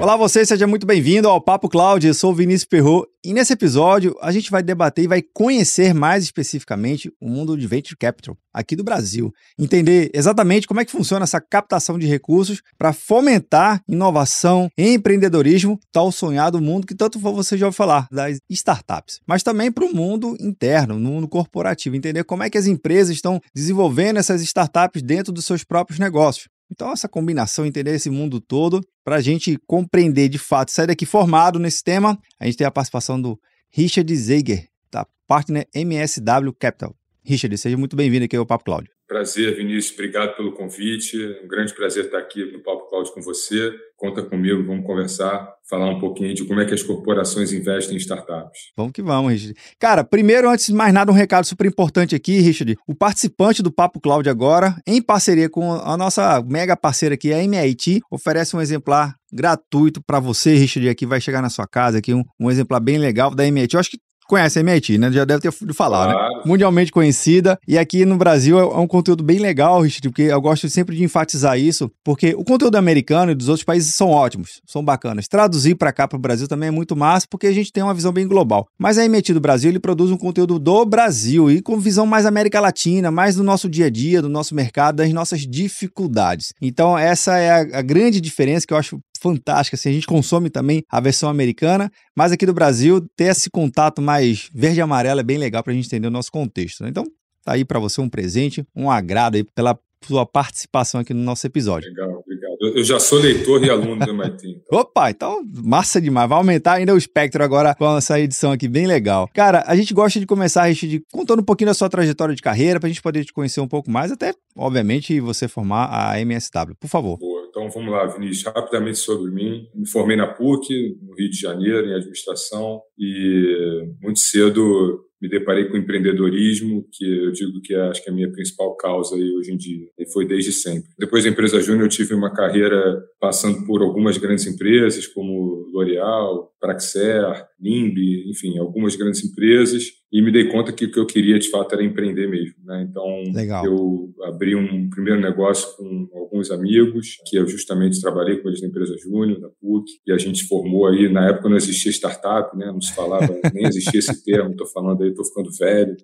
Olá você, seja muito bem-vindo ao Papo Cloud. Eu sou o Vinícius Perro e nesse episódio a gente vai debater e vai conhecer mais especificamente o mundo de Venture Capital aqui do Brasil. Entender exatamente como é que funciona essa captação de recursos para fomentar inovação empreendedorismo, tal sonhado mundo que tanto você já ouviu falar, das startups. Mas também para o mundo interno, no mundo corporativo. Entender como é que as empresas estão desenvolvendo essas startups dentro dos seus próprios negócios. Então, essa combinação, entender esse mundo todo, para a gente compreender de fato, sair daqui formado nesse tema, a gente tem a participação do Richard Zeiger, da Partner MSW Capital. Richard, seja muito bem-vindo aqui ao Papo Cláudio. Prazer, Vinícius. Obrigado pelo convite. Um grande prazer estar aqui no Papo Cláudio com você. Conta comigo, vamos conversar, falar um pouquinho de como é que as corporações investem em startups. Vamos que vamos, Richard. Cara, primeiro, antes de mais nada, um recado super importante aqui, Richard. O participante do Papo Cláudio agora, em parceria com a nossa mega parceira aqui, a MIT, oferece um exemplar gratuito para você, Richard, aqui vai chegar na sua casa aqui um, um exemplar bem legal da MIT. Eu acho que conhece a MIT, né? Já deve ter ouvido falar, né? claro. né? Mundialmente conhecida. E aqui no Brasil é, é um conteúdo bem legal, Richard, porque eu gosto sempre de enfatizar isso, porque o conteúdo americano e dos outros países são ótimos, são bacanas. Traduzir para cá para o Brasil também é muito massa, porque a gente tem uma visão bem global. Mas a MIT do Brasil, ele produz um conteúdo do Brasil e com visão mais América Latina, mais do nosso dia a dia, do nosso mercado, das nossas dificuldades. Então, essa é a, a grande diferença que eu acho fantástica. Assim, a gente consome também a versão americana, mas aqui do Brasil, ter esse contato mais verde e amarelo é bem legal para a gente entender o nosso contexto. Né? Então, tá aí para você um presente, um agrado aí pela sua participação aqui no nosso episódio. Legal, obrigado. Eu já sou leitor e aluno do MIT. Então. Opa, então massa demais. Vai aumentar ainda o espectro agora com essa edição aqui, bem legal. Cara, a gente gosta de começar, Richard, contando um pouquinho da sua trajetória de carreira, para a gente poder te conhecer um pouco mais, até, obviamente, você formar a MSW. Por favor. Boa. Então vamos lá, Vinícius, rapidamente sobre mim. Me formei na PUC, no Rio de Janeiro, em administração, e muito cedo me deparei com empreendedorismo, que eu digo que é, acho que é a minha principal causa aí hoje em dia, e foi desde sempre. Depois da empresa Júnior, eu tive uma carreira passando por algumas grandes empresas, como L'Oréal, Praxair, NIMB, enfim, algumas grandes empresas, e me dei conta que o que eu queria de fato era empreender mesmo. Né? Então, Legal. eu abri um primeiro negócio com alguns amigos, que eu justamente trabalhei com eles na empresa Júnior, da PUC, e a gente formou aí, na época não existia startup, né? não se falava, nem existia esse termo, estou falando aí, estou ficando velho,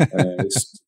é,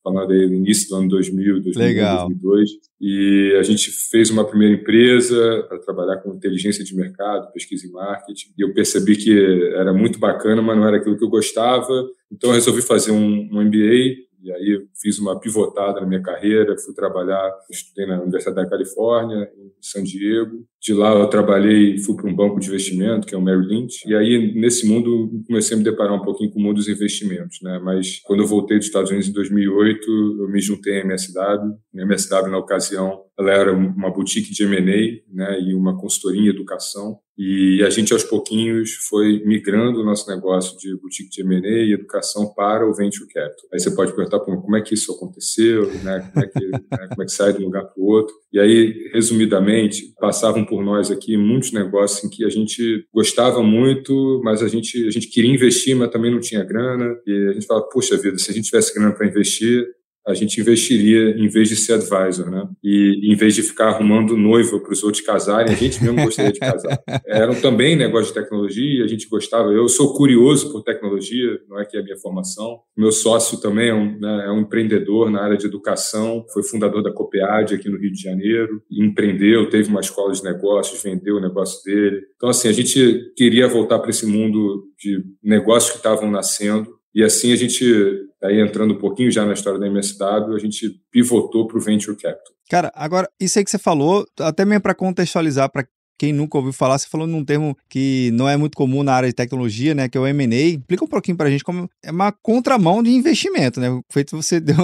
falando aí no início do ano 2000, 2000 Legal. 2002, e a gente fez uma primeira empresa para trabalhar com inteligência de mercado, pesquisa e marketing, e eu percebi que era muito bacana, mas não era aquilo que eu gostava, então eu resolvi fazer um, um MBA e aí fiz uma pivotada na minha carreira, fui trabalhar, estudei na Universidade da Califórnia, em San Diego. De lá eu trabalhei, fui para um banco de investimento, que é o Merrill Lynch. E aí, nesse mundo, comecei a me deparar um pouquinho com o mundo dos investimentos. Né? Mas quando eu voltei dos Estados Unidos em 2008, eu me juntei à MSW. A MSW, na ocasião, ela era uma boutique de M&A né? e uma consultoria em educação. E a gente, aos pouquinhos, foi migrando o nosso negócio de boutique de M&A e educação para o Venture Capital. Aí você pode perguntar como é que isso aconteceu, né? como, é que, né? como é que sai de um lugar para o outro. E aí, resumidamente, passavam por nós aqui muitos negócios em que a gente gostava muito, mas a gente, a gente queria investir, mas também não tinha grana. E a gente fala, puxa vida, se a gente tivesse grana para investir, a gente investiria em vez de ser advisor, né? E em vez de ficar arrumando noiva para os outros casarem, a gente mesmo gostaria de casar. Eram também negócios de tecnologia, a gente gostava. Eu sou curioso por tecnologia, não é que é a minha formação. Meu sócio também é um, né, é um empreendedor na área de educação, foi fundador da Copead aqui no Rio de Janeiro, empreendeu, teve uma escola de negócios, vendeu o negócio dele. Então, assim, a gente queria voltar para esse mundo de negócios que estavam nascendo e assim a gente Aí entrando um pouquinho já na história da MSW, a gente pivotou para o Venture Capital. Cara, agora, isso aí que você falou, até mesmo para contextualizar para quem nunca ouviu falar, você falou num termo que não é muito comum na área de tecnologia, né, que é o M&A. Explica um pouquinho pra gente como é uma contramão de investimento, né? Feito você deu,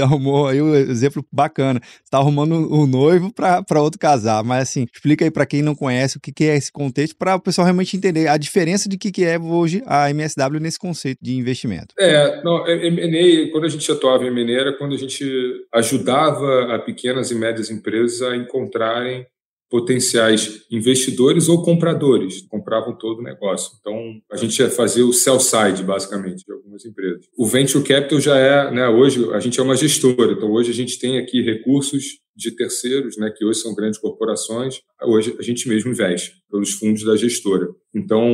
arrumou aí um exemplo bacana. Você tá arrumando um noivo para outro casar, mas assim, explica aí para quem não conhece o que, que é esse contexto para o pessoal realmente entender a diferença de que, que é hoje a MSW nesse conceito de investimento. É, não, M&A, quando a gente atuava em M&A era quando a gente ajudava a pequenas e médias empresas a encontrarem potenciais investidores ou compradores, compravam todo o negócio. Então, a gente ia fazer o sell side, basicamente, de algumas empresas. O venture capital já é, né, hoje a gente é uma gestora, então hoje a gente tem aqui recursos de terceiros, né, que hoje são grandes corporações, hoje a gente mesmo investe pelos fundos da gestora. Então,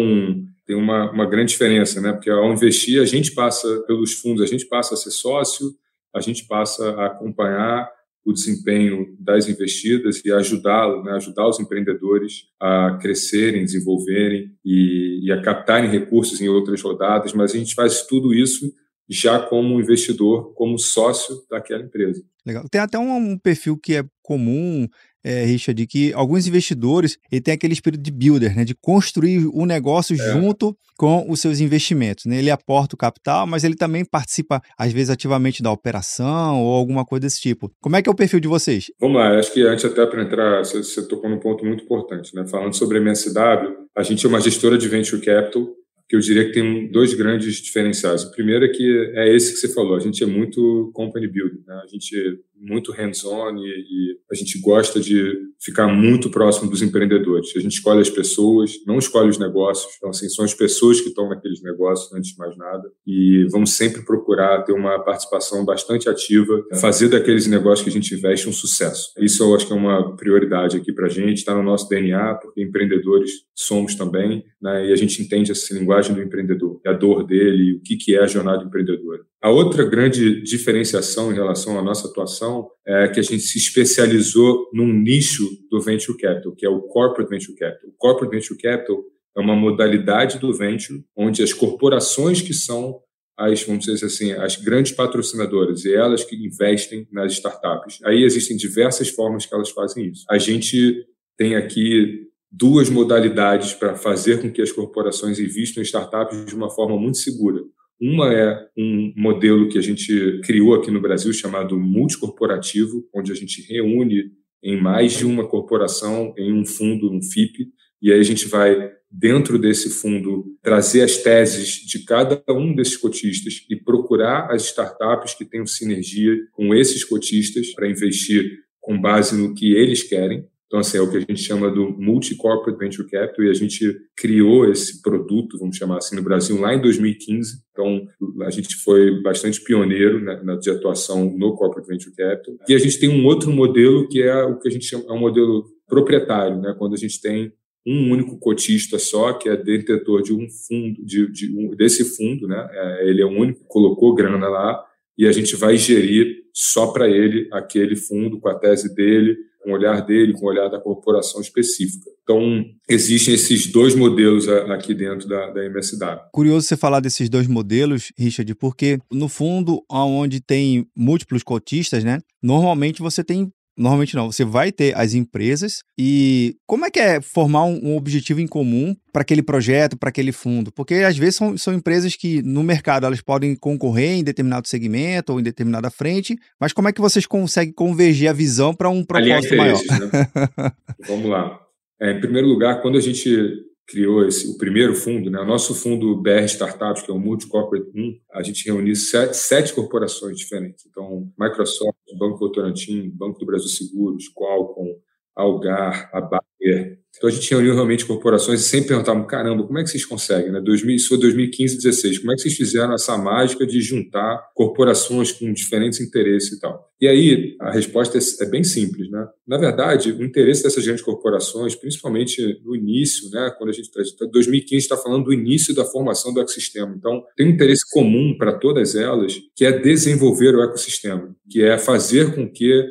tem uma, uma grande diferença, né, porque ao investir, a gente passa pelos fundos, a gente passa a ser sócio, a gente passa a acompanhar o desempenho das investidas e ajudá-lo, né, ajudar os empreendedores a crescerem, desenvolverem e, e, a captarem recursos em outras rodadas, mas a gente faz tudo isso já como investidor, como sócio daquela empresa. Legal. Tem até um, um perfil que é comum é, Richard, que alguns investidores ele tem aquele espírito de builder, né, de construir o um negócio é. junto com os seus investimentos. Né? Ele aporta o capital, mas ele também participa, às vezes, ativamente da operação ou alguma coisa desse tipo. Como é que é o perfil de vocês? Vamos lá, acho que antes até para entrar, você, você tocou num ponto muito importante. Né? Falando sobre a MSW, a gente é uma gestora de venture capital que eu diria que tem dois grandes diferenciais. O primeiro é que é esse que você falou, a gente é muito company building, né? a gente muito hands-on e, e, a gente gosta de ficar muito próximo dos empreendedores. A gente escolhe as pessoas, não escolhe os negócios, então assim, são as pessoas que estão naqueles negócios antes de mais nada e vamos sempre procurar ter uma participação bastante ativa, fazer daqueles negócios que a gente investe um sucesso. Isso eu acho que é uma prioridade aqui para a gente, está no nosso DNA, porque empreendedores somos também, né? e a gente entende essa linguagem do empreendedor, a dor dele, o que, que é a jornada empreendedora. A outra grande diferenciação em relação à nossa atuação é que a gente se especializou num nicho do venture capital, que é o corporate venture capital. O corporate venture capital é uma modalidade do venture onde as corporações que são as, vamos dizer assim, as grandes patrocinadoras e elas que investem nas startups. Aí existem diversas formas que elas fazem isso. A gente tem aqui duas modalidades para fazer com que as corporações investam em startups de uma forma muito segura. Uma é um modelo que a gente criou aqui no Brasil chamado multicorporativo, onde a gente reúne em mais de uma corporação em um fundo, um FIP, e aí a gente vai dentro desse fundo trazer as teses de cada um desses cotistas e procurar as startups que tenham sinergia com esses cotistas para investir com base no que eles querem. Então, assim, é o que a gente chama do Multi-Corporate Venture Capital e a gente criou esse produto, vamos chamar assim, no Brasil lá em 2015. Então, a gente foi bastante pioneiro né, na, de atuação no Corporate Venture Capital. E a gente tem um outro modelo que é o que a gente chama, é um modelo proprietário, né, quando a gente tem um único cotista só, que é detentor de um fundo, de, de um, desse fundo, né, é, ele é o único que colocou grana lá e a gente vai gerir só para ele aquele fundo com a tese dele, com o olhar dele, com o olhar da corporação específica. Então, existem esses dois modelos aqui dentro da, da MSW. Curioso você falar desses dois modelos, Richard, porque no fundo, onde tem múltiplos cotistas, né? Normalmente você tem Normalmente não, você vai ter as empresas e como é que é formar um, um objetivo em comum para aquele projeto, para aquele fundo? Porque às vezes são, são empresas que no mercado elas podem concorrer em determinado segmento ou em determinada frente, mas como é que vocês conseguem convergir a visão para um propósito maior? Né? Vamos lá. É, em primeiro lugar, quando a gente criou esse, o primeiro fundo, né? o nosso fundo BR Startups, que é o Multicorporate 1, a gente reuniu sete, sete, corporações diferentes. Então, Microsoft, Banco Votorantim, Banco do Brasil Seguros, Qualcomm, Algar, a Bayer, então a gente reuniu realmente corporações e sempre perguntava, caramba, como é que vocês conseguem? Né? 2000, isso foi 2015, 2016. Como é que vocês fizeram essa mágica de juntar corporações com diferentes interesses e tal? E aí a resposta é, é bem simples, né? Na verdade, o interesse dessas grandes corporações, principalmente no início, né? Quando a gente 2015 está falando do início da formação do ecossistema. Então tem um interesse comum para todas elas, que é desenvolver o ecossistema, que é fazer com que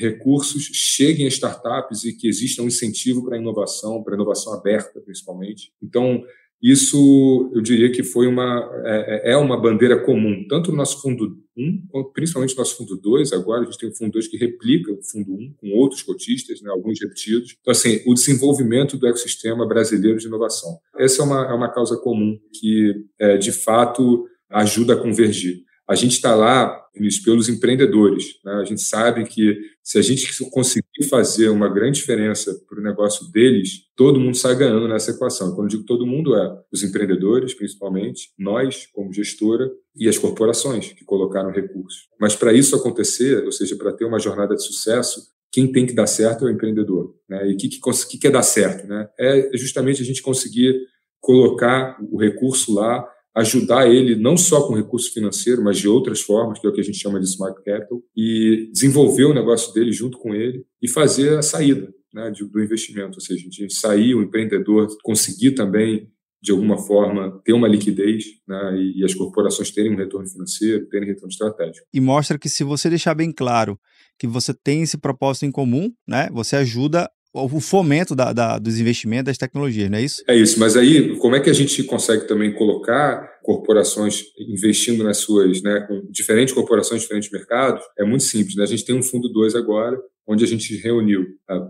recursos cheguem a startups e que exista um incentivo para a inovação, para a inovação aberta, principalmente. Então, Isso, eu diria que foi uma, é, é, é uma bandeira comum, tanto no nosso fundo 1, principalmente no nosso fundo 2, agora a gente tem o fundo 2 que replica o fundo 1 com outros cotistas, né, alguns repetidos. Então, assim, o desenvolvimento do ecossistema brasileiro de inovação. Essa é uma, é uma causa comum que, é, de fato, ajuda a convergir. A gente está lá pelos empreendedores. Né? A gente sabe que se a gente conseguir fazer uma grande diferença para o negócio deles, todo mundo sai ganhando nessa equação. Quando eu digo todo mundo, é os empreendedores, principalmente, nós, como gestora, e as corporações que colocaram recursos. Mas para isso acontecer, ou seja, para ter uma jornada de sucesso, quem tem que dar certo é o empreendedor. Né? E o que, que, que, dar certo? Né? É justamente a gente conseguir colocar o recurso lá ajudar ele não só com recurso financeiro, mas de outras formas, que é o que a gente chama de smart capital, e desenvolver o negócio dele junto com ele e fazer a saída né, do investimento, ou seja, gente sair, o empreendedor conseguir também de alguma forma ter uma liquidez né, e, e as corporações terem um retorno financeiro, terem retorno estratégico. E mostra que se você deixar bem claro que você tem esse propósito em comum, né, você ajuda o fomento da, da, dos investimentos das tecnologias, não é isso? É isso, mas aí como é que a gente consegue também colocar corporações investindo nas suas, né, com diferentes corporações, diferentes mercados? É muito simples, né? A gente tem um fundo 2 agora, onde a gente reuniu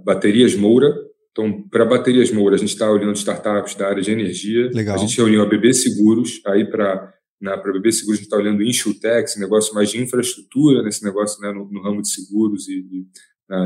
baterias Moura, então, para baterias Moura, a gente está olhando startups da área de energia. Legal. A gente reuniu a BB Seguros, aí para na para BB Seguros a gente está olhando Insurtech, negócio mais de infraestrutura nesse negócio né, no, no ramo de seguros e, e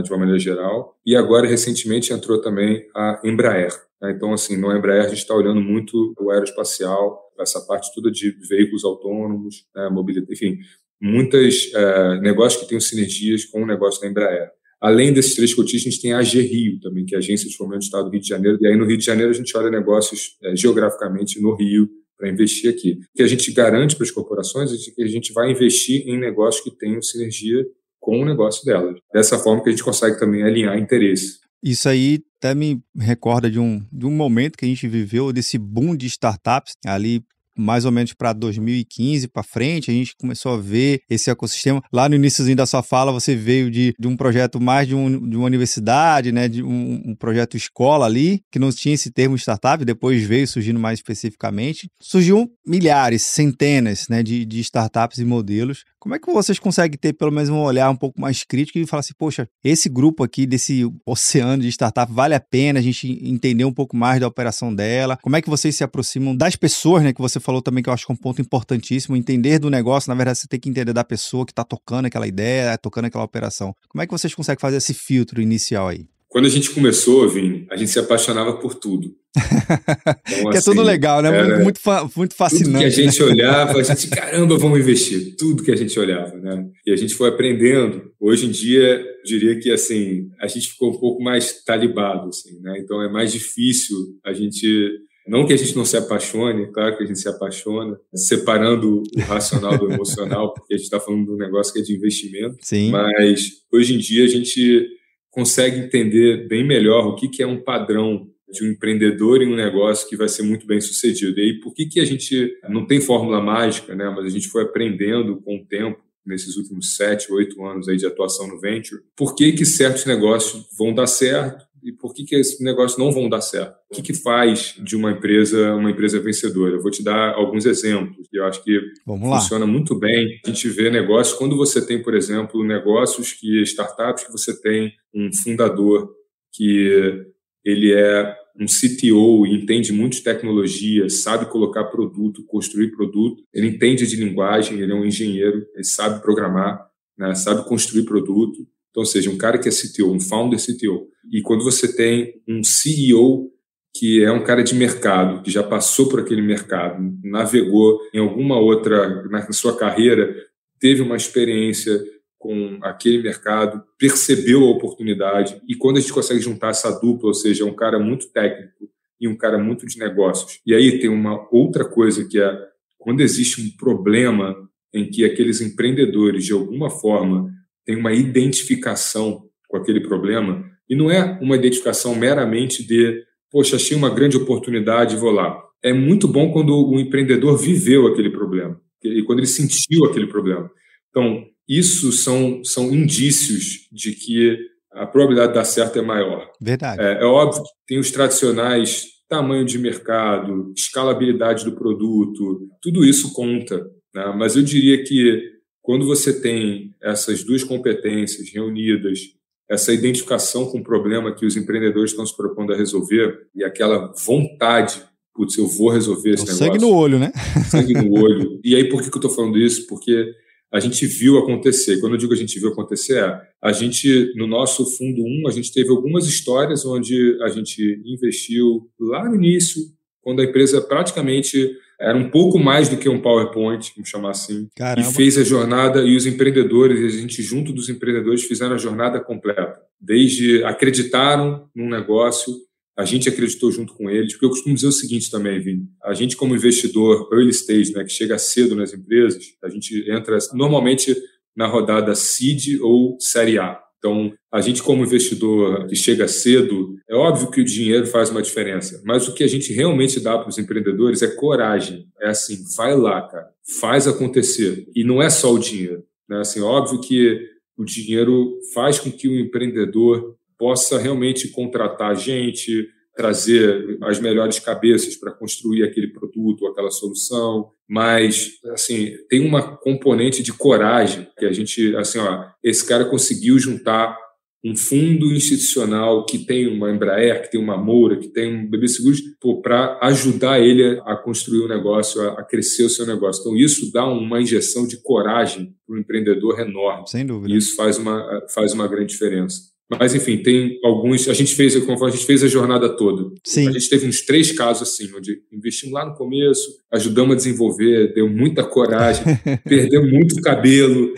de uma maneira geral. E agora, recentemente, entrou também a Embraer. Né? Então, assim, no Embraer a gente está olhando muito o aeroespacial, essa parte toda de veículos autônomos, né, mobilidade, enfim, muitos é, negócios que têm sinergias com o negócio da Embraer. Além desses três cotistas, a gente tem a AG Rio também, que é a Agência de Fomento do Estado do Rio de Janeiro. E aí no Rio de Janeiro a gente olha negócios é, geograficamente no Rio para investir aqui. O que a gente garante para as corporações é que a gente vai investir em negócios que tenham sinergia com o negócio delas. Dessa forma que a gente consegue também alinhar interesses. Isso aí até me recorda de um, de um momento que a gente viveu, desse boom de startups ali mais ou menos para 2015 para frente, a gente começou a ver esse ecossistema. Lá no iníciozinho da sua fala, você veio de, de um projeto mais de, um, de uma universidade, né, de um, um, projeto escola ali, que não tinha esse termo startup, depois veio surgindo mais especificamente. Surgiu milhares, centenas né, de, de startups e modelos. Como é que vocês conseguem ter pelo menos um olhar um pouco mais crítico e falar assim, poxa, esse grupo aqui desse oceano de startup vale a pena a gente entender um pouco mais da operação dela? Como é que vocês se aproximam das pessoas, né, que você falou também que eu acho que é um ponto importantíssimo, entender do negócio, na verdade você tem que entender da pessoa que está tocando aquela ideia, tocando aquela operação. Como é que vocês conseguem fazer esse filtro inicial aí? Quando a gente começou, Vini, a gente se apaixonava por tudo. Então, que assim, é tudo assim, legal, né? Muito, muito fascinante. Tudo que a gente né? olhava, a gente, caramba, vamos investir. Tudo que a gente olhava, né? E a gente foi aprendendo. Hoje em dia, diria que, assim, a gente ficou um pouco mais talibado, assim, né? Então é mais difícil a gente não que a gente não se apaixone, claro que a gente se apaixona, separando o racional do emocional, porque a gente está falando de um negócio que é de investimento. Sim. Mas hoje em dia a gente consegue entender bem melhor o que, que é um padrão de um empreendedor em um negócio que vai ser muito bem sucedido. E aí, por que, que a gente não tem fórmula mágica, né? Mas a gente foi aprendendo com o tempo nesses últimos sete, oito anos aí de atuação no venture, por que, que certos negócios vão dar certo e por que, que esses negócios não vão dar certo? O que, que faz de uma empresa uma empresa vencedora? Eu vou te dar alguns exemplos eu acho que funciona muito bem. A gente vê negócios, quando você tem, por exemplo, negócios que, startups que você tem um fundador que ele é um CTO e entende muito de tecnologia, sabe colocar produto, construir produto, ele entende de linguagem, ele é um engenheiro, ele sabe programar, né, sabe construir produto. Então, seja, um cara que é CTO, um founder CTO. E quando você tem um CEO que é um cara de mercado, que já passou por aquele mercado, navegou em alguma outra, na sua carreira, teve uma experiência com aquele mercado, percebeu a oportunidade. E quando a gente consegue juntar essa dupla, ou seja, um cara muito técnico e um cara muito de negócios. E aí tem uma outra coisa que é quando existe um problema em que aqueles empreendedores, de alguma forma, tem uma identificação com aquele problema, e não é uma identificação meramente de, poxa, achei uma grande oportunidade vou lá. É muito bom quando o empreendedor viveu aquele problema, e quando ele sentiu aquele problema. Então, isso são, são indícios de que a probabilidade de dar certo é maior. Verdade. É, é óbvio que tem os tradicionais tamanho de mercado, escalabilidade do produto, tudo isso conta. Né? Mas eu diria que quando você tem essas duas competências reunidas, essa identificação com o problema que os empreendedores estão se propondo a resolver e aquela vontade, putz, eu vou resolver esse negócio. Sangue no olho, né? Sangue no olho. E aí, por que, que eu estou falando isso? Porque a gente viu acontecer. Quando eu digo a gente viu acontecer, é, a gente, no nosso fundo 1, a gente teve algumas histórias onde a gente investiu lá no início, quando a empresa praticamente era um pouco mais do que um PowerPoint, vamos chamar assim, Caramba. e fez a jornada, e os empreendedores, a gente junto dos empreendedores fizeram a jornada completa. Desde acreditaram num negócio, a gente acreditou junto com eles, porque eu costumo dizer o seguinte também, Vini, a gente como investidor early stage, né, que chega cedo nas empresas, a gente entra normalmente na rodada seed ou série A. Então, a gente como investidor que chega cedo, é óbvio que o dinheiro faz uma diferença, mas o que a gente realmente dá para os empreendedores é coragem. É assim, vai lá, cara, faz acontecer. E não é só o dinheiro, né? Assim, óbvio que o dinheiro faz com que o empreendedor possa realmente contratar gente, trazer as melhores cabeças para construir aquele produto, aquela solução, mas assim, tem uma componente de coragem que a gente, assim, ó, esse cara conseguiu juntar um fundo institucional que tem uma Embraer, que tem uma Moura, que tem um BB Seguros, para ajudar ele a construir o um negócio, a, crescer o seu negócio. Então, isso dá uma injeção de coragem para o empreendedor enorme. Sem dúvida. E isso faz uma, faz uma grande diferença. Mas, enfim, tem alguns. A gente fez, como a gente fez a jornada toda. Sim. A gente teve uns três casos assim, onde investimos lá no começo, ajudamos a desenvolver, deu muita coragem, perdeu muito cabelo.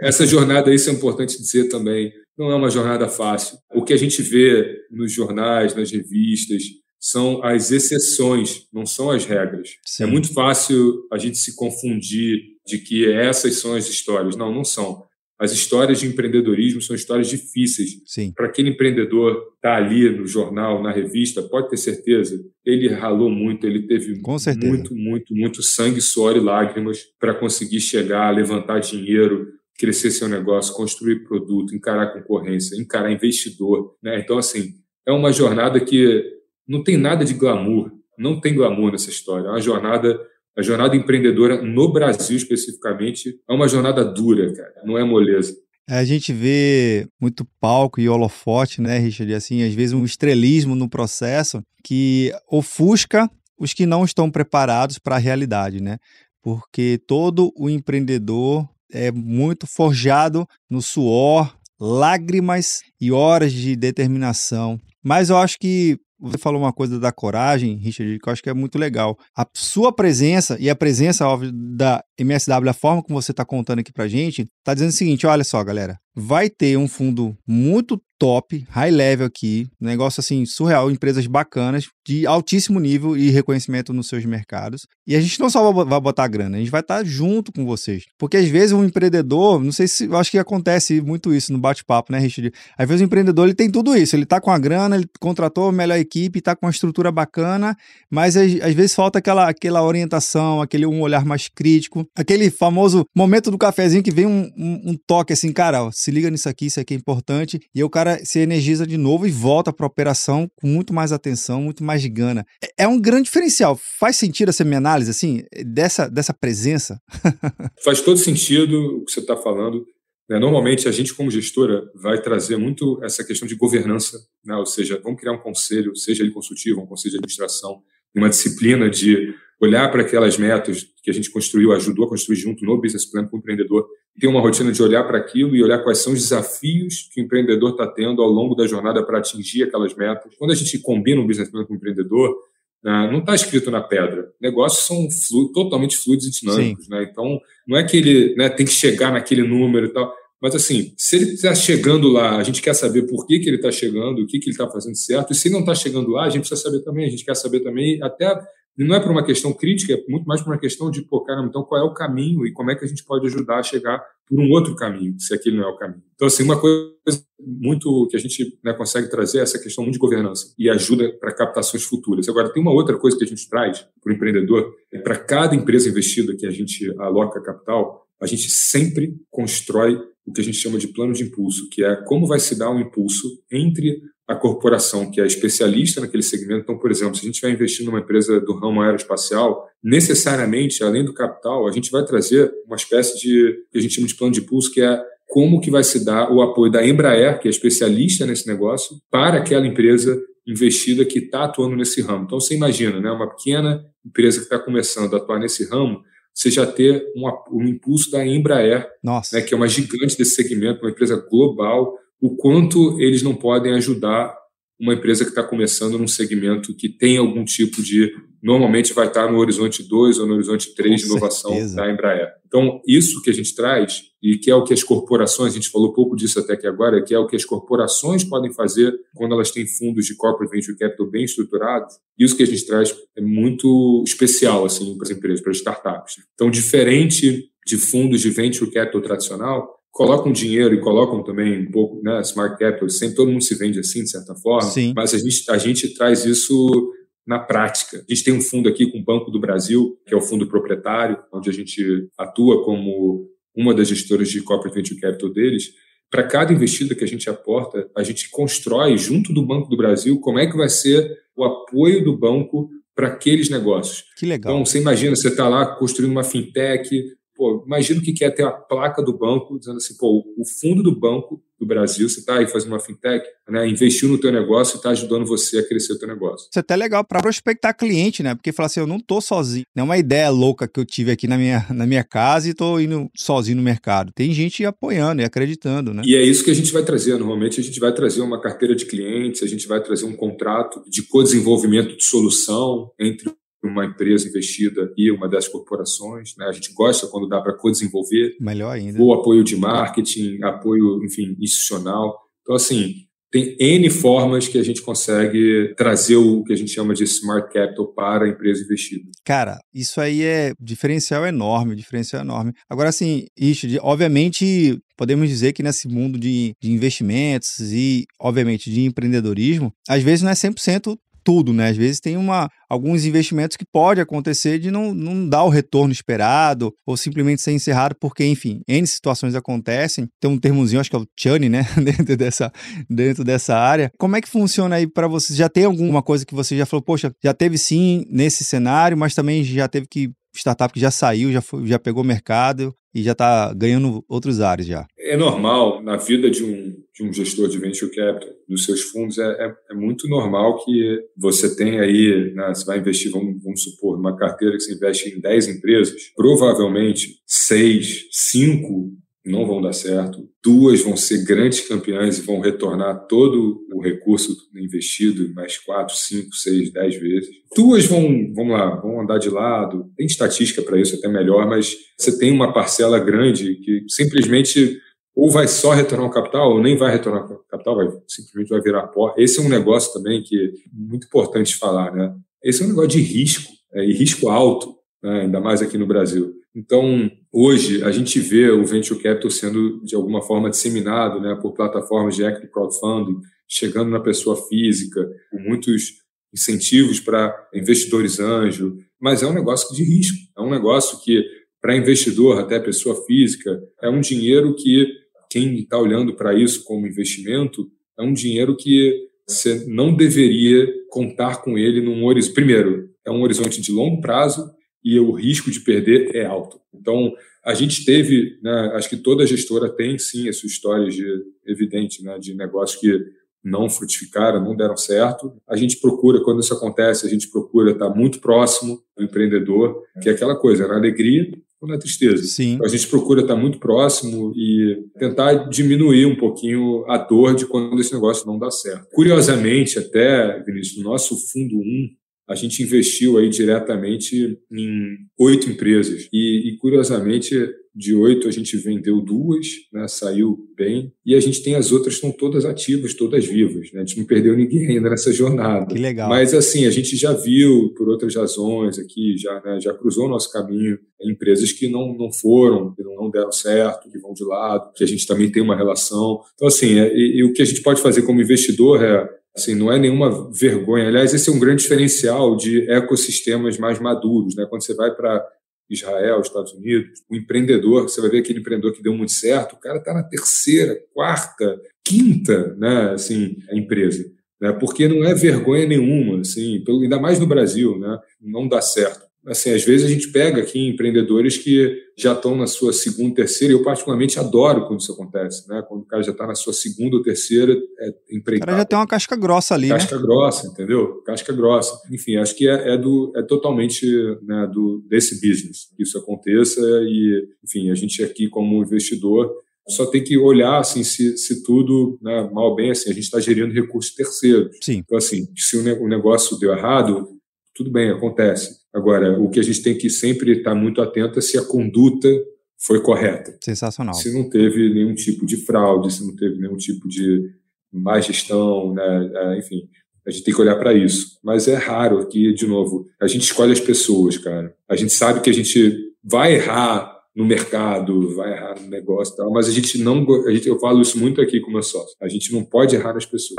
Essa jornada, isso é importante dizer também, não é uma jornada fácil. O que a gente vê nos jornais, nas revistas, são as exceções, não são as regras. Sim. É muito fácil a gente se confundir de que essas são as histórias. Não, não são as histórias de empreendedorismo são histórias difíceis. Para aquele empreendedor que está ali no jornal, na revista, pode ter certeza, ele ralou muito, ele teve muito, muito, muito sangue, suor e lágrimas para conseguir chegar, levantar dinheiro, crescer seu negócio, construir produto, encarar concorrência, encarar investidor. Né? Então, assim, é uma jornada que não tem nada de glamour, não tem glamour nessa história. É uma jornada a jornada empreendedora no Brasil, especificamente, é uma jornada dura, cara, não é moleza. É, a gente vê muito palco e holofote, né, Richard? E assim, às vezes um estrelismo no processo que ofusca os que não estão preparados para a realidade, né? Porque todo o empreendedor é muito forjado no suor, lágrimas e horas de determinação. Mas eu acho que você falou uma coisa da coragem, Richard, que eu acho que é muito legal. A sua presença e a presença óbvio, da MSW, a forma como você está contando aqui para gente, está dizendo o seguinte: olha só, galera, vai ter um fundo muito top, high level aqui, negócio assim surreal, empresas bacanas, de altíssimo nível e reconhecimento nos seus mercados. E a gente não só vai botar grana, a gente vai estar junto com vocês. Porque às vezes um empreendedor, não sei se, eu acho que acontece muito isso no bate-papo, né, Richard? Às vezes o empreendedor ele tem tudo isso, ele tá com a grana, ele contratou a melhor equipe, tá com uma estrutura bacana, mas às, às vezes falta aquela, aquela orientação, aquele um olhar mais crítico, aquele famoso momento do cafezinho que vem um, um, um toque assim, cara, ó, se liga nisso aqui, isso aqui é importante, e aí o cara cara se energiza de novo e volta para a operação com muito mais atenção, muito mais gana. É, é um grande diferencial. Faz sentido essa minha análise, assim, dessa, dessa presença? Faz todo sentido o que você está falando. Né? Normalmente, a gente, como gestora, vai trazer muito essa questão de governança, né? ou seja, vamos criar um conselho, seja ele consultivo, um conselho de administração, uma disciplina de olhar para aquelas metas que a gente construiu, ajudou a construir junto no business plan com o empreendedor, ter uma rotina de olhar para aquilo e olhar quais são os desafios que o empreendedor está tendo ao longo da jornada para atingir aquelas metas. Quando a gente combina um business plan com o empreendedor, né, não está escrito na pedra. Negócios são flu totalmente fluidos e dinâmicos. Né? Então, não é que ele né, tem que chegar naquele número e tal. Mas, assim, se ele está chegando lá, a gente quer saber por que, que ele está chegando, o que, que ele está fazendo certo. E se não está chegando lá, a gente precisa saber também. A gente quer saber também, até não é por uma questão crítica, é muito mais por uma questão de, pô, caramba, então qual é o caminho e como é que a gente pode ajudar a chegar por um outro caminho, se aquele não é o caminho. Então, assim, uma coisa muito que a gente né, consegue trazer é essa questão de governança e ajuda para captações futuras. Agora, tem uma outra coisa que a gente traz para o empreendedor, é para cada empresa investida que a gente aloca capital, a gente sempre constrói o que a gente chama de plano de impulso, que é como vai se dar um impulso entre a corporação que é especialista naquele segmento. Então, por exemplo, se a gente vai investir numa empresa do ramo aeroespacial, necessariamente, além do capital, a gente vai trazer uma espécie de que a gente chama de plano de pulso, que é como que vai se dar o apoio da Embraer, que é especialista nesse negócio, para aquela empresa investida que está atuando nesse ramo. Então, você imagina, né, uma pequena empresa que está começando a atuar nesse ramo, você já ter um, um impulso da Embraer, né, que é uma gigante desse segmento, uma empresa global, o quanto eles não podem ajudar uma empresa que está começando num segmento que tem algum tipo de. Normalmente vai estar no horizonte 2 ou no horizonte 3 de inovação certeza. da Embraer. Então, isso que a gente traz, e que é o que as corporações, a gente falou pouco disso até aqui agora, que é o que as corporações podem fazer quando elas têm fundos de corporate venture capital bem estruturados, isso que a gente traz é muito especial assim, para as empresas, para as startups. Então, diferente de fundos de venture capital tradicional, colocam dinheiro e colocam também um pouco, né, smart capital, sempre todo mundo se vende assim, de certa forma, Sim. mas a gente, a gente traz isso na prática. A gente tem um fundo aqui com o Banco do Brasil, que é o fundo proprietário, onde a gente atua como uma das gestoras de corporate venture capital deles. Para cada investida que a gente aporta, a gente constrói junto do Banco do Brasil como é que vai ser o apoio do banco para aqueles negócios. Que legal. Então, você imagina, você está lá construindo uma fintech, pô, imagina o que é ter a placa do banco dizendo assim, pô, o fundo do banco do Brasil, você está aí fazendo uma fintech, né, investiu no teu negócio e está ajudando você a crescer o teu negócio. Isso é até legal para prospectar cliente, né? Porque falar assim, eu não tô sozinho. Não é uma ideia louca que eu tive aqui na minha, na minha casa e tô indo sozinho no mercado. Tem gente apoiando e acreditando, né? E é isso que a gente vai trazer. Normalmente a gente vai trazer uma carteira de clientes, a gente vai trazer um contrato de co-desenvolvimento de solução entre uma empresa investida e uma das corporações. Né? A gente gosta quando dá para co-desenvolver. Melhor ainda. O apoio de marketing, apoio, enfim, institucional. Então, assim, tem N formas que a gente consegue trazer o que a gente chama de smart capital para a empresa investida. Cara, isso aí é diferencial enorme, diferencial enorme. Agora, assim, Richard, obviamente podemos dizer que nesse mundo de, de investimentos e, obviamente, de empreendedorismo, às vezes não é 100% tudo, né? Às vezes tem uma, alguns investimentos que pode acontecer de não, não dar o retorno esperado ou simplesmente ser encerrado porque, enfim, N situações acontecem. Tem um termozinho, acho que é o churn, né? dentro, dessa, dentro dessa área. Como é que funciona aí para vocês? Já tem alguma coisa que você já falou, poxa, já teve sim nesse cenário, mas também já teve que startup que já saiu, já, foi, já pegou mercado e já está ganhando outros áreas já. É normal na vida de um, de um gestor de venture capital, dos seus fundos, é, é, é muito normal que você tenha aí, né, você vai investir, vamos, vamos supor, numa carteira que você investe em 10 empresas, provavelmente 6, 5 não vão dar certo, duas vão ser grandes campeãs e vão retornar todo o recurso investido mais quatro, cinco, seis, dez vezes. Duas vão, vamos lá, vão andar de lado. Tem estatística para isso até melhor, mas você tem uma parcela grande que simplesmente ou vai só retornar o capital ou nem vai retornar o capital, vai simplesmente vai virar pó. Esse é um negócio também que é muito importante falar, né? Esse é um negócio de risco é, e risco alto, né? ainda mais aqui no Brasil. Então, hoje, a gente vê o Venture Capital sendo, de alguma forma, disseminado né, por plataformas de equity crowdfunding, chegando na pessoa física, com muitos incentivos para investidores anjo, mas é um negócio de risco. É um negócio que, para investidor, até pessoa física, é um dinheiro que, quem está olhando para isso como investimento, é um dinheiro que você não deveria contar com ele num horizonte. Primeiro, é um horizonte de longo prazo e o risco de perder é alto. Então, a gente teve, né, acho que toda gestora tem sim a sua história de, evidente, né, de negócios que não frutificaram, não deram certo. A gente procura, quando isso acontece, a gente procura estar muito próximo do empreendedor, que é aquela coisa, na alegria ou na tristeza. Sim. Então, a gente procura estar muito próximo e tentar diminuir um pouquinho a dor de quando esse negócio não dá certo. Curiosamente, até, Vinícius, no nosso fundo 1, a gente investiu aí diretamente em oito empresas. E, e, curiosamente, de oito a gente vendeu duas, né, saiu bem, e a gente tem as outras estão todas ativas, todas vivas. Né? A gente não perdeu ninguém ainda nessa jornada. Que legal. Mas assim, a gente já viu por outras razões aqui, já, né, já cruzou o nosso caminho empresas que não, não foram, que não deram certo, que vão de lado, que a gente também tem uma relação. Então, assim, é, e, e o que a gente pode fazer como investidor é Assim, não é nenhuma vergonha. Aliás, esse é um grande diferencial de ecossistemas mais maduros. Né? Quando você vai para Israel, Estados Unidos, o empreendedor, você vai ver aquele empreendedor que deu muito certo, o cara está na terceira, quarta, quinta né, assim, empresa. né? porque não é vergonha nenhuma, assim, ainda mais no Brasil, né? não dá certo assim, às vezes a gente pega aqui empreendedores que já estão na sua segunda, terceira, e eu particularmente adoro quando isso acontece, né? Quando o cara já está na sua segunda ou terceira é, empreitada. O cara já tem uma casca grossa ali, Casca né? grossa, entendeu? Casca grossa. Enfim, acho que é, é do, é totalmente né, do, desse business que isso aconteça e, enfim, a gente aqui como investidor só tem que olhar assim se, se tudo né, mal bem assim a gente está gerindo recursos terceiros Sim. então assim se o, negócio deu errado tudo bem acontece Agora, o que a gente tem que sempre estar muito atento é se a conduta foi correta. Sensacional. Se não teve nenhum tipo de fraude, se não teve nenhum tipo de má gestão, né? É, enfim, a gente tem que olhar para isso. Mas é raro aqui, de novo, a gente escolhe as pessoas, cara. A gente sabe que a gente vai errar no mercado, vai errar no negócio e tal, mas a gente não. A gente, eu falo isso muito aqui com meu sócio. A gente não pode errar nas pessoas.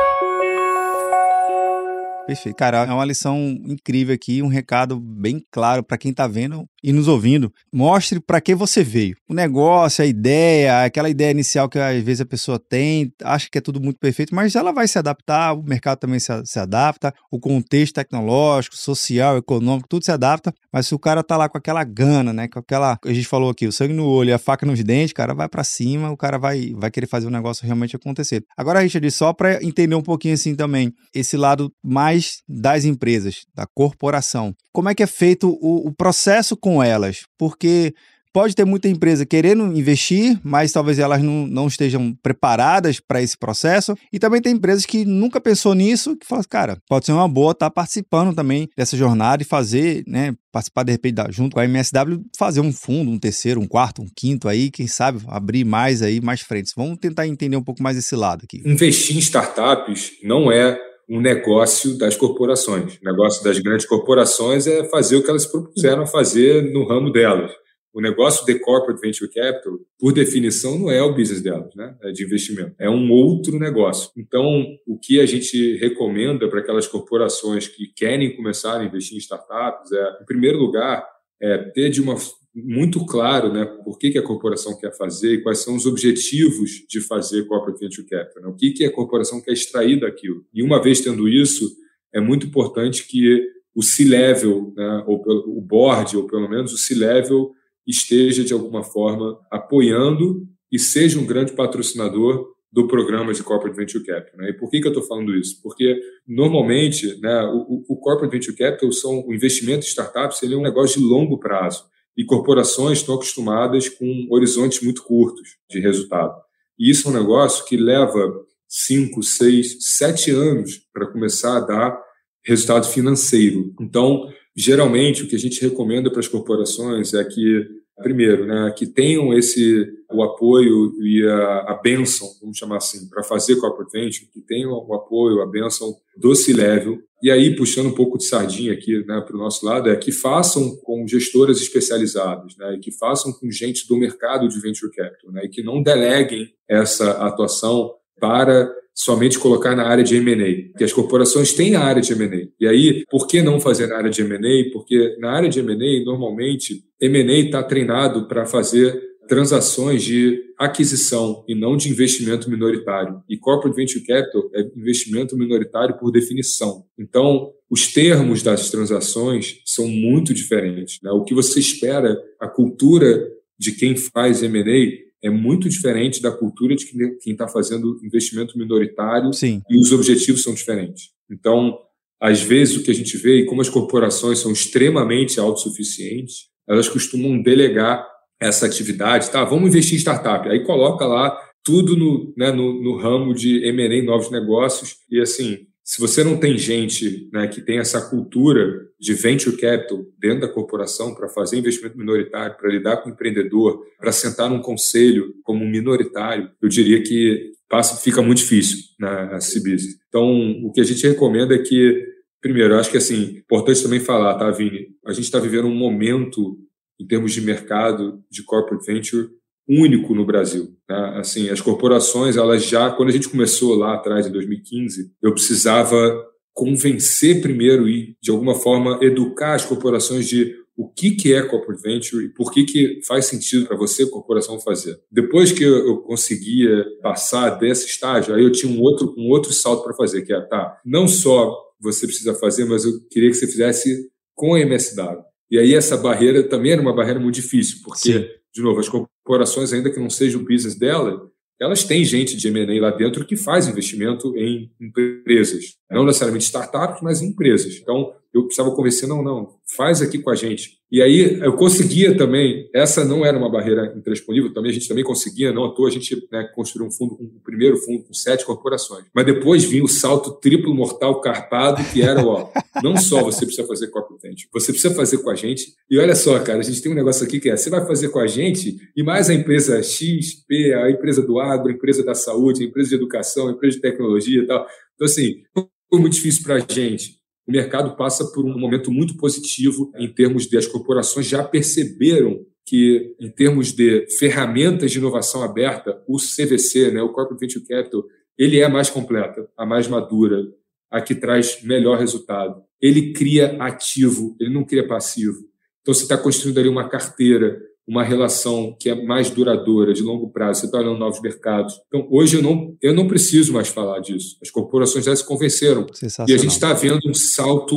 Perfeito. Cara, é uma lição incrível aqui, um recado bem claro para quem está vendo e nos ouvindo. Mostre para que você veio. O negócio, a ideia, aquela ideia inicial que às vezes a pessoa tem, acha que é tudo muito perfeito, mas ela vai se adaptar, o mercado também se, se adapta, o contexto tecnológico, social, econômico, tudo se adapta. Mas se o cara tá lá com aquela gana, né, com aquela, a gente falou aqui, o sangue no olho e a faca nos dentes, cara, vai para cima, o cara vai, vai querer fazer o negócio realmente acontecer. Agora, Richard, só para entender um pouquinho assim também, esse lado mais das empresas, da corporação. Como é que é feito o, o processo com elas? Porque pode ter muita empresa querendo investir, mas talvez elas não, não estejam preparadas para esse processo. E também tem empresas que nunca pensou nisso, que falam, cara, pode ser uma boa estar tá participando também dessa jornada e fazer, né, participar de repente junto com a MSW, fazer um fundo, um terceiro, um quarto, um quinto aí, quem sabe abrir mais aí, mais frentes. Vamos tentar entender um pouco mais esse lado aqui. Investir em startups não é um negócio das corporações. O negócio das grandes corporações é fazer o que elas propuseram fazer no ramo delas. O negócio de corporate venture capital, por definição, não é o business delas, né? É de investimento. É um outro negócio. Então, o que a gente recomenda para aquelas corporações que querem começar a investir em startups é, em primeiro lugar, é ter de uma muito claro né, por que, que a corporação quer fazer e quais são os objetivos de fazer corporate venture capital. Né? O que, que a corporação quer extrair daquilo. E uma vez tendo isso, é muito importante que o C-level, né, ou o board, ou pelo menos o C-level, esteja de alguma forma apoiando e seja um grande patrocinador do programa de Corporate Venture Capital. Né? E por que, que eu estou falando isso? Porque, normalmente, né, o, o Corporate Venture Capital, são, o investimento em startups, ele é um negócio de longo prazo e corporações estão acostumadas com horizontes muito curtos de resultado. E isso é um negócio que leva cinco, seis, sete anos para começar a dar resultado financeiro. Então, geralmente, o que a gente recomenda para as corporações é que, primeiro, né, que tenham esse o apoio e a, a benção, vamos chamar assim, para fazer corporate venture, que tenham o apoio, a benção do C-Level, e aí, puxando um pouco de sardinha aqui né, para o nosso lado, é que façam com gestoras especializadas, né, que façam com gente do mercado de venture capital, né, e que não deleguem essa atuação para somente colocar na área de M&A, que as corporações têm a área de M&A. E aí, por que não fazer na área de M&A? Porque na área de M&A, normalmente, M&A está treinado para fazer transações de aquisição e não de investimento minoritário. E corporate venture capital é investimento minoritário por definição. Então, os termos das transações são muito diferentes. Né? O que você espera, a cultura de quem faz M&A é muito diferente da cultura de quem está fazendo investimento minoritário Sim. e os objetivos são diferentes. Então, às vezes, o que a gente vê, e como as corporações são extremamente autossuficientes, elas costumam delegar essa atividade, tá? Vamos investir em startup. Aí coloca lá tudo no, né, no, no ramo de M&A, novos negócios. E assim, se você não tem gente né, que tem essa cultura de venture capital dentro da corporação para fazer investimento minoritário, para lidar com o empreendedor, para sentar num conselho como minoritário, eu diria que passa, fica muito difícil na né, business. Então, o que a gente recomenda é que, primeiro, eu acho que assim, importante também falar, tá, Vini? A gente está vivendo um momento em termos de mercado de corporate venture único no Brasil. Né? Assim, as corporações, elas já, quando a gente começou lá atrás, em 2015, eu precisava convencer primeiro e, de alguma forma, educar as corporações de o que, que é corporate venture e por que, que faz sentido para você, corporação, fazer. Depois que eu, eu conseguia passar desse estágio, aí eu tinha um outro, um outro salto para fazer, que é, tá, não só você precisa fazer, mas eu queria que você fizesse com a MSW. E aí essa barreira também era uma barreira muito difícil, porque, Sim. de novo, as corporações, ainda que não seja o business dela, elas têm gente de M&A lá dentro que faz investimento em empresas. Não necessariamente startups, mas em empresas. Então, eu precisava convencer, não, não, faz aqui com a gente. E aí eu conseguia também, essa não era uma barreira intransponível, também a gente também conseguia, não à toa a gente né, construiu um fundo, um primeiro fundo com sete corporações. Mas depois vinha o salto triplo mortal carpado, que era, ó, não só você precisa fazer corporate venture, você precisa fazer com a gente. E olha só, cara, a gente tem um negócio aqui que é, você vai fazer com a gente e mais a empresa XP, a empresa do agro, a empresa da saúde, a empresa de educação, a empresa de tecnologia e tal. Então, assim, foi muito difícil para a gente o mercado passa por um momento muito positivo em termos de as corporações já perceberam que, em termos de ferramentas de inovação aberta, o CVC, né, o Corporate Venture Capital, ele é a mais completa, a mais madura, a que traz melhor resultado. Ele cria ativo, ele não cria passivo. Então, você está construindo ali uma carteira uma relação que é mais duradoura, de longo prazo, você está olhando novos mercados. Então, hoje eu não, eu não preciso mais falar disso. As corporações já se convenceram. E a gente está vendo um salto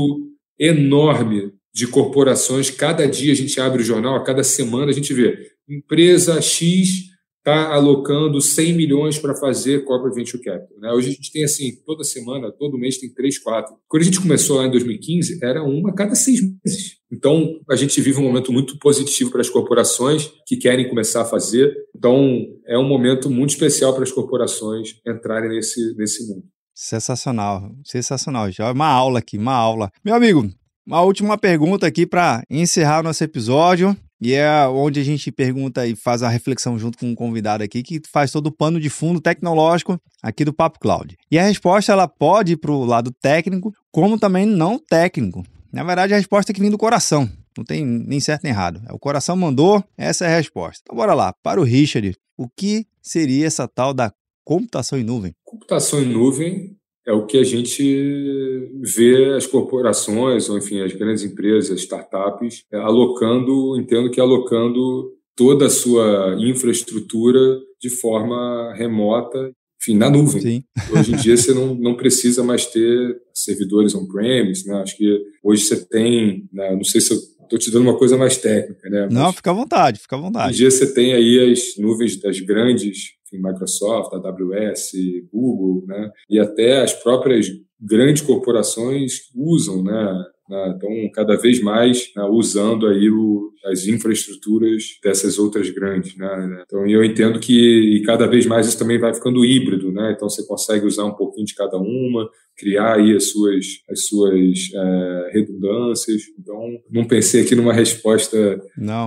enorme de corporações. Cada dia a gente abre o jornal, a cada semana a gente vê empresa X está alocando 100 milhões para fazer corporate venture capital. Né? Hoje a gente tem assim, toda semana, todo mês tem três, quatro. Quando a gente começou lá em 2015, era uma a cada seis meses. Então, a gente vive um momento muito positivo para as corporações que querem começar a fazer. Então, é um momento muito especial para as corporações entrarem nesse, nesse mundo. Sensacional, sensacional. Já é uma aula aqui, uma aula. Meu amigo, uma última pergunta aqui para encerrar o nosso episódio. E é onde a gente pergunta e faz a reflexão junto com um convidado aqui que faz todo o pano de fundo tecnológico aqui do Papo Cloud. E a resposta ela pode ir para o lado técnico, como também não técnico. Na verdade, a resposta é que vem do coração. Não tem nem certo nem errado. É o coração mandou, essa é a resposta. Então bora lá. Para o Richard, o que seria essa tal da computação em nuvem? Computação em nuvem é o que a gente vê as corporações, ou enfim, as grandes empresas, startups, é, alocando, entendo que alocando toda a sua infraestrutura de forma remota, enfim, na nuvem. Sim. Hoje em dia você não, não precisa mais ter servidores on-premise, né? Acho que hoje você tem, né? não sei se eu estou te dando uma coisa mais técnica, né? Mas não, fica à vontade, fica à vontade. Em dia você tem aí as nuvens das grandes enfim, Microsoft, AWS, Google, né? E até as próprias grandes corporações usam, né? Né? Então, cada vez mais né, usando aí o, as infraestruturas dessas outras grandes. Né? Então, eu entendo que cada vez mais isso também vai ficando híbrido. Né? Então, você consegue usar um pouquinho de cada uma, criar aí as suas, as suas é, redundâncias. Então, não pensei aqui numa resposta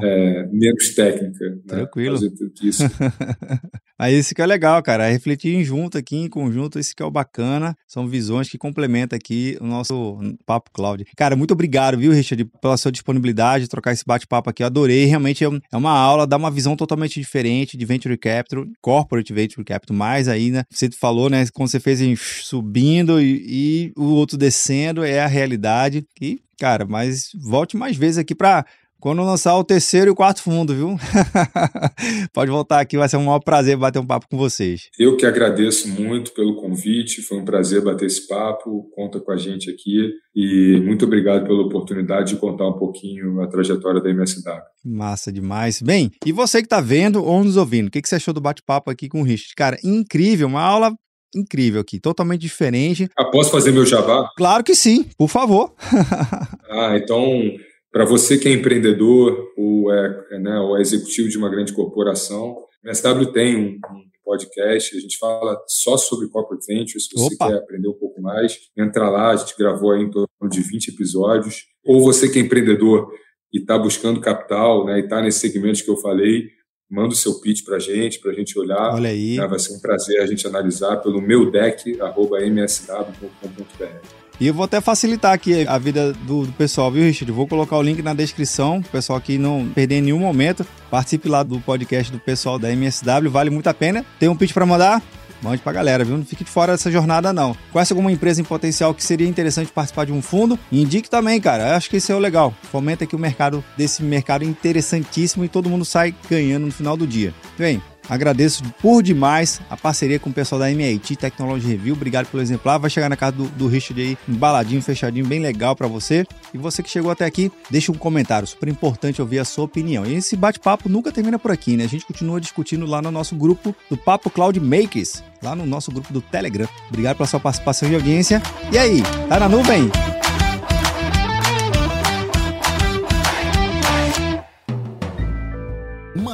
é, menos técnica. Né? Tranquilo. Né? Isso. Aí isso que é legal, cara. Refletir em junto aqui, em conjunto, isso que é o bacana. São visões que complementam aqui o nosso Papo Cloud. Cara, muito obrigado, viu, Richard, pela sua disponibilidade, trocar esse bate-papo aqui. Eu adorei. Realmente é, é uma aula, dá uma visão totalmente diferente de Venture Capital, Corporate Venture Capital, mais ainda. Você falou, né, quando você fez subindo e, e o outro descendo, é a realidade. E, cara, mas volte mais vezes aqui para quando lançar o terceiro e o quarto fundo, viu? Pode voltar aqui, vai ser um maior prazer bater um papo com vocês. Eu que agradeço muito pelo convite, foi um prazer bater esse papo, conta com a gente aqui e muito obrigado pela oportunidade de contar um pouquinho a trajetória da MSW. Massa demais. Bem, e você que está vendo ou nos ouvindo, o que, que você achou do bate-papo aqui com o Richard? Cara, incrível, uma aula incrível aqui, totalmente diferente. Ah, posso fazer meu jabá? Claro que sim, por favor. ah, então para você que é empreendedor ou é, é, né, ou é executivo de uma grande corporação, a MSW tem um, um podcast, a gente fala só sobre corporate ventures, se você Opa. quer aprender um pouco mais, entra lá, a gente gravou aí em torno de 20 episódios. Ou você que é empreendedor e está buscando capital, né, e está nesse segmento que eu falei, manda o seu pitch para a gente, para a gente olhar. Olha aí. Né, vai ser um prazer a gente analisar pelo meu deck, arroba msw.com.br. E eu vou até facilitar aqui a vida do, do pessoal, viu, Richard? Vou colocar o link na descrição, o pessoal aqui não perder nenhum momento. Participe lá do podcast do pessoal da MSW, vale muito a pena. Tem um pitch para mandar? Mande pra galera, viu? Não fique de fora dessa jornada, não. Conhece alguma empresa em potencial que seria interessante participar de um fundo? Indique também, cara. Eu acho que isso é o legal. Fomenta aqui o mercado desse mercado interessantíssimo e todo mundo sai ganhando no final do dia. Bem, Agradeço por demais a parceria com o pessoal da MIT Technology Review. Obrigado pelo exemplar. Vai chegar na casa do, do Richard aí, embaladinho, fechadinho, bem legal para você. E você que chegou até aqui, deixa um comentário. Super importante ouvir a sua opinião. E esse bate-papo nunca termina por aqui, né? A gente continua discutindo lá no nosso grupo do Papo Cloud Makers, lá no nosso grupo do Telegram. Obrigado pela sua participação e audiência. E aí, tá na nuvem?